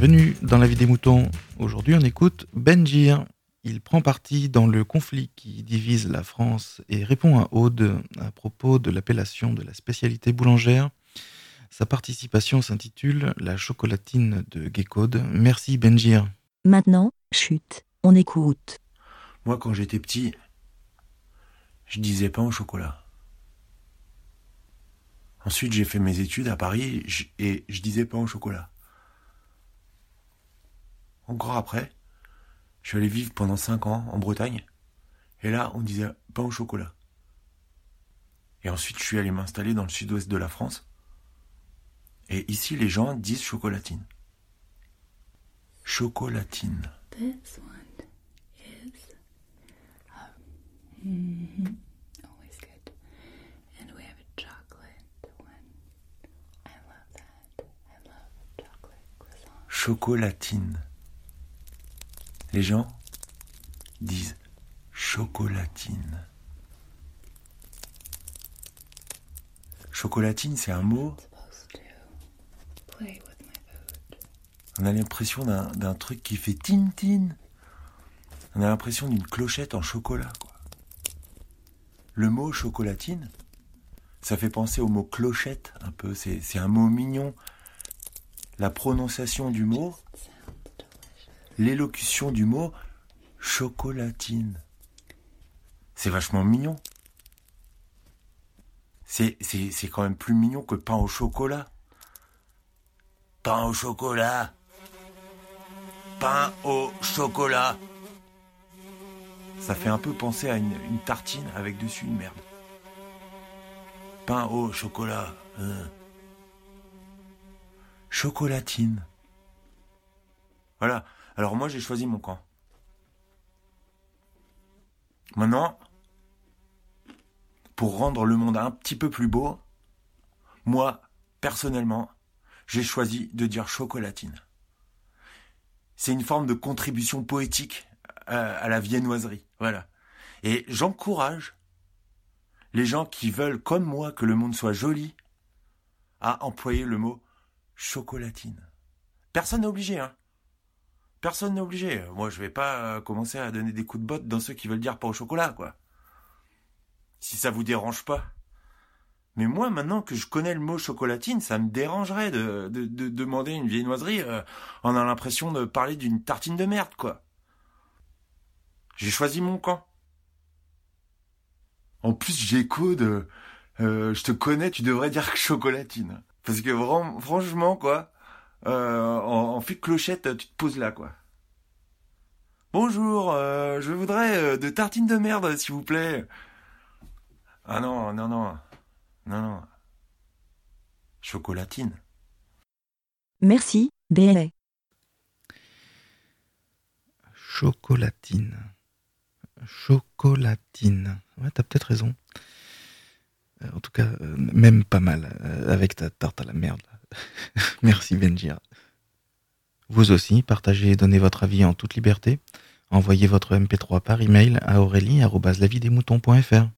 Bienvenue dans la vie des moutons. Aujourd'hui, on écoute Benjir. Il prend parti dans le conflit qui divise la France et répond à Aude à propos de l'appellation de la spécialité boulangère. Sa participation s'intitule La chocolatine de Gekode. Merci Benjir. Maintenant, chute, on écoute. Moi, quand j'étais petit, je disais pain au chocolat. Ensuite, j'ai fait mes études à Paris et je disais pain au chocolat. Encore après, je suis allé vivre pendant 5 ans en Bretagne. Et là, on disait pain au chocolat. Et ensuite, je suis allé m'installer dans le sud-ouest de la France. Et ici, les gens disent chocolatine. Chocolatine. This one is always good. And we have a chocolate one. I love that. I love chocolate croissant. Chocolatine. Les gens disent chocolatine. Chocolatine, c'est un mot, on a l'impression d'un truc qui fait tin tin. On a l'impression d'une clochette en chocolat. Le mot chocolatine, ça fait penser au mot clochette, un peu. C'est un mot mignon. La prononciation du mot. L'élocution du mot chocolatine. C'est vachement mignon. C'est, quand même plus mignon que pain au chocolat. Pain au chocolat. Pain au chocolat. Ça fait un peu penser à une, tartine avec dessus une merde. Pain au chocolat. hein. Chocolatine. Voilà. Alors moi j'ai choisi mon camp. Maintenant, pour rendre le monde un petit peu plus beau, moi, personnellement, j'ai choisi de dire chocolatine. C'est une forme de contribution poétique à, à la viennoiserie. Voilà. Et j'encourage les gens qui veulent, comme moi, que le monde soit joli, à employer le mot chocolatine. Personne n'est obligé, hein. Personne n'est obligé. Moi, je vais pas euh, commencer à donner des coups de botte dans ceux qui veulent dire pas au chocolat, quoi. Si ça vous dérange pas. Mais moi, maintenant que je connais le mot chocolatine, ça me dérangerait de, de, de demander une viennoiserie euh, en a l'impression de parler d'une tartine de merde, quoi. J'ai choisi mon camp. En plus, j'écoute, euh, euh, je te connais, tu devrais dire chocolatine. Parce que vran- franchement, quoi, euh, en, en clochette, tu te poses là, quoi. Bonjour, euh, je voudrais euh, de tartines de merde, s'il vous plaît. Ah non, non, non, non, non. Chocolatine. Merci, BLA. Chocolatine. Chocolatine. Ouais, t'as peut-être raison. En tout cas, même pas mal, avec ta tarte à la merde. Merci Benjir. Vous aussi, partagez et donnez votre avis en toute liberté. Envoyez votre MP3 par email à aurélie.lavidesmoutons.fr.